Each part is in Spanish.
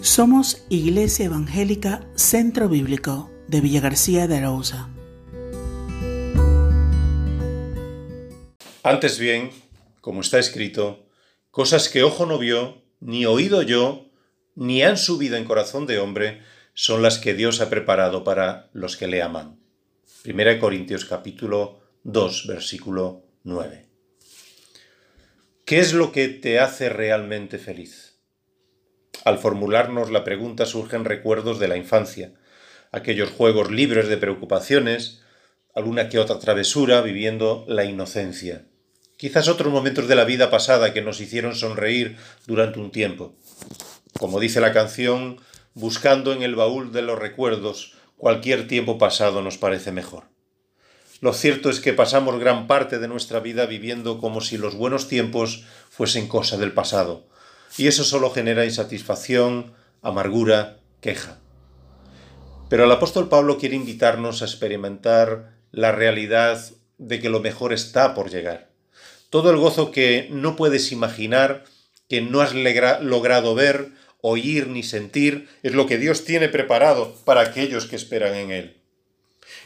Somos Iglesia Evangélica Centro Bíblico de Villa García de Arauza. Antes bien, como está escrito, cosas que ojo no vio, ni oído yo, ni han subido en corazón de hombre, son las que Dios ha preparado para los que le aman. 1 Corintios capítulo 2, versículo 9. ¿Qué es lo que te hace realmente feliz? Al formularnos la pregunta surgen recuerdos de la infancia, aquellos juegos libres de preocupaciones, alguna que otra travesura viviendo la inocencia. Quizás otros momentos de la vida pasada que nos hicieron sonreír durante un tiempo. Como dice la canción, buscando en el baúl de los recuerdos, cualquier tiempo pasado nos parece mejor. Lo cierto es que pasamos gran parte de nuestra vida viviendo como si los buenos tiempos fuesen cosa del pasado, y eso solo genera insatisfacción, amargura, queja. Pero el apóstol Pablo quiere invitarnos a experimentar la realidad de que lo mejor está por llegar. Todo el gozo que no puedes imaginar, que no has logrado ver, oír ni sentir, es lo que Dios tiene preparado para aquellos que esperan en Él.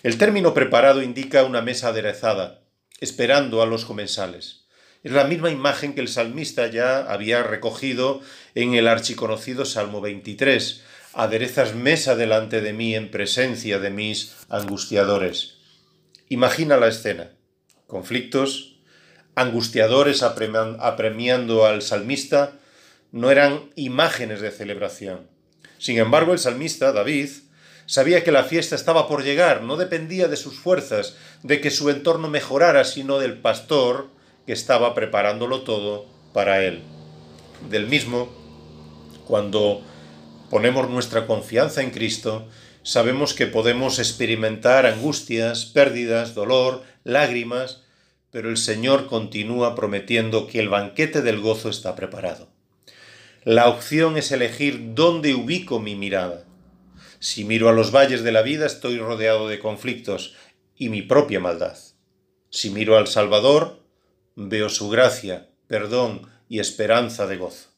El término preparado indica una mesa aderezada, esperando a los comensales. Es la misma imagen que el salmista ya había recogido en el archiconocido Salmo 23. Aderezas mesa delante de mí en presencia de mis angustiadores. Imagina la escena. Conflictos, angustiadores apremiando al salmista, no eran imágenes de celebración. Sin embargo, el salmista, David, sabía que la fiesta estaba por llegar, no dependía de sus fuerzas, de que su entorno mejorara, sino del pastor, que estaba preparándolo todo para Él. Del mismo, cuando ponemos nuestra confianza en Cristo, sabemos que podemos experimentar angustias, pérdidas, dolor, lágrimas, pero el Señor continúa prometiendo que el banquete del gozo está preparado. La opción es elegir dónde ubico mi mirada. Si miro a los valles de la vida estoy rodeado de conflictos y mi propia maldad. Si miro al Salvador, veo su gracia, perdón y esperanza de gozo.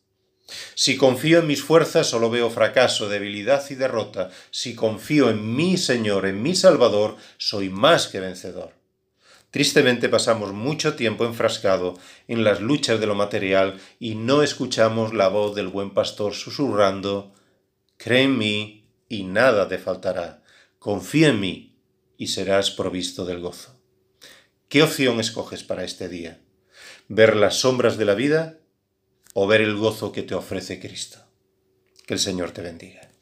Si confío en mis fuerzas, solo veo fracaso, debilidad y derrota. Si confío en mi Señor, en mi Salvador, soy más que vencedor. Tristemente pasamos mucho tiempo enfrascado en las luchas de lo material y no escuchamos la voz del buen pastor susurrando, Cree en mí y nada te faltará. Confía en mí y serás provisto del gozo. ¿Qué opción escoges para este día? ¿Ver las sombras de la vida o ver el gozo que te ofrece Cristo? Que el Señor te bendiga.